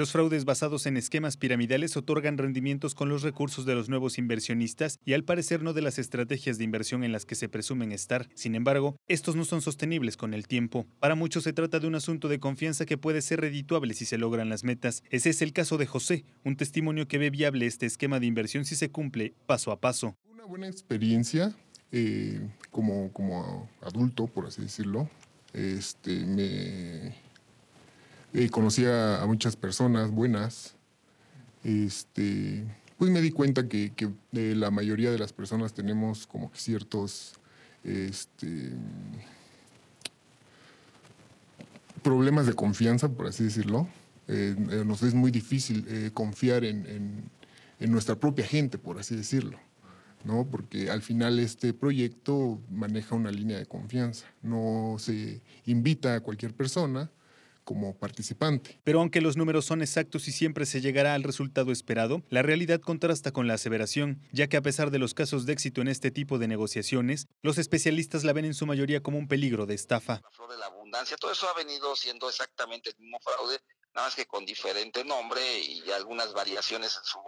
Los fraudes basados en esquemas piramidales otorgan rendimientos con los recursos de los nuevos inversionistas y al parecer no de las estrategias de inversión en las que se presumen estar. Sin embargo, estos no son sostenibles con el tiempo. Para muchos se trata de un asunto de confianza que puede ser redituable si se logran las metas. Ese es el caso de José, un testimonio que ve viable este esquema de inversión si se cumple paso a paso. Una buena experiencia eh, como, como adulto, por así decirlo. Este, me eh, conocí a, muchas personas buenas. Este, pues me di cuenta que, que la mayoría de las personas tenemos como ciertos este, problemas de confianza, por así decirlo. Eh, eh, nos es muy difícil confiar en, en nuestra propia gente, por así decirlo. ¿no? Porque al final este proyecto maneja una línea de confianza. No se invita a cualquier persona como participante. Pero aunque los números son exactos y siempre se llegará al resultado esperado, la realidad contrasta con la aseveración, ya que a pesar de los casos de éxito en este tipo de negociaciones, los especialistas la ven en su mayoría como un peligro de estafa. La flor de la abundancia, todo eso ha venido siendo exactamente el mismo fraude, nada más que con diferente nombre y algunas variaciones en su,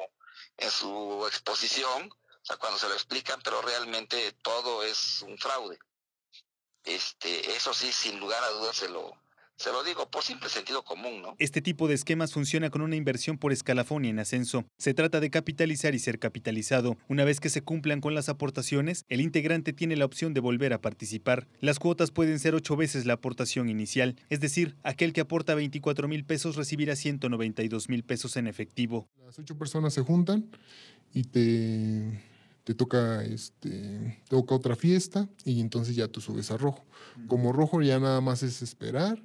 en su exposición o sea, cuando se lo explican, pero realmente todo es un fraude. Este, eso sí, sin lugar a dudas se lo, se lo digo por simple sentido común, ¿no? Este tipo de esquemas funciona con una inversión por escalafón y en ascenso. Se trata de capitalizar y ser capitalizado. Una vez que se cumplan con las aportaciones, el integrante tiene la opción de volver a participar. Las cuotas pueden ser ocho veces la aportación inicial, es decir, aquel que aporta 24 mil pesos recibirá 192 mil pesos en efectivo. Las ocho personas se juntan y te te toca, este, toca otra fiesta y entonces ya tú subes a rojo. Como rojo ya nada más es esperar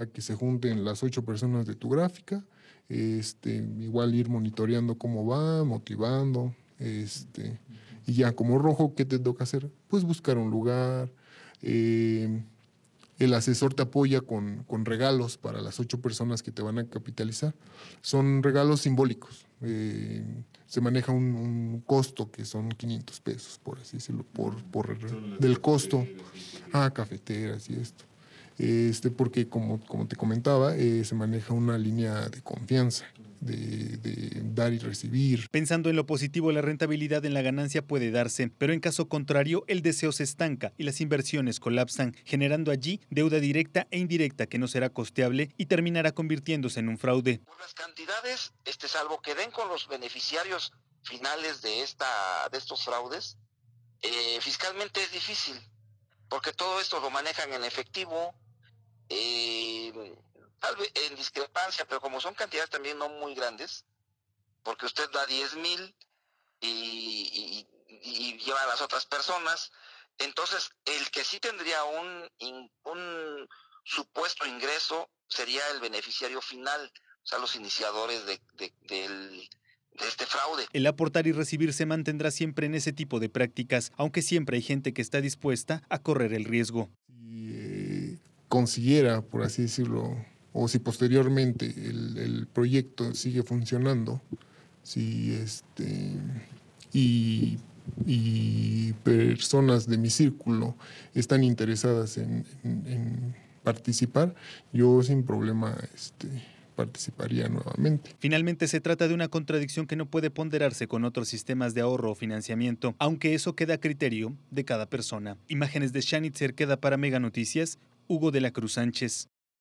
a que se junten las ocho personas de tu gráfica, este, igual ir monitoreando cómo va, motivando, este, y ya como rojo, ¿qué te toca hacer? Pues buscar un lugar, eh, el asesor te apoya con, regalos para las ocho personas que te van a capitalizar. Son regalos simbólicos. Eh, se maneja un, costo que son 500 pesos, por así decirlo, por, por del costo. Ah, cafeteras y esto. Este, porque como, como te comentaba, eh, se maneja una línea de confianza de, dar y recibir. Pensando en lo positivo, la rentabilidad en la ganancia puede darse, pero en caso contrario, el deseo se estanca y las inversiones colapsan, generando allí deuda directa e indirecta que no será costeable y terminará convirtiéndose en un fraude. Por las cantidades, este, salvo que den con los beneficiarios finales de, esta, de estos fraudes, eh, fiscalmente es difícil, porque todo esto lo manejan en efectivo. Eh, tal vez en discrepancia, pero como son cantidades también no muy grandes, porque usted da 10 mil y, lleva a las otras personas, entonces el que sí tendría un, un supuesto ingreso sería el beneficiario final, o sea, los iniciadores de, de este fraude. El aportar y recibir se mantendrá siempre en ese tipo de prácticas, aunque siempre hay gente que está dispuesta a correr el riesgo. Si consiguiera, por así decirlo, o si posteriormente el, proyecto sigue funcionando, si este, y, personas de mi círculo están interesadas en, participar, yo sin problema este, participaría nuevamente. Finalmente se trata de una contradicción que no puede ponderarse con otros sistemas de ahorro o financiamiento, aunque eso queda a criterio de cada persona. Imágenes de Shanitzer queda para Mega Noticias, Hugo de la Cruz Sánchez.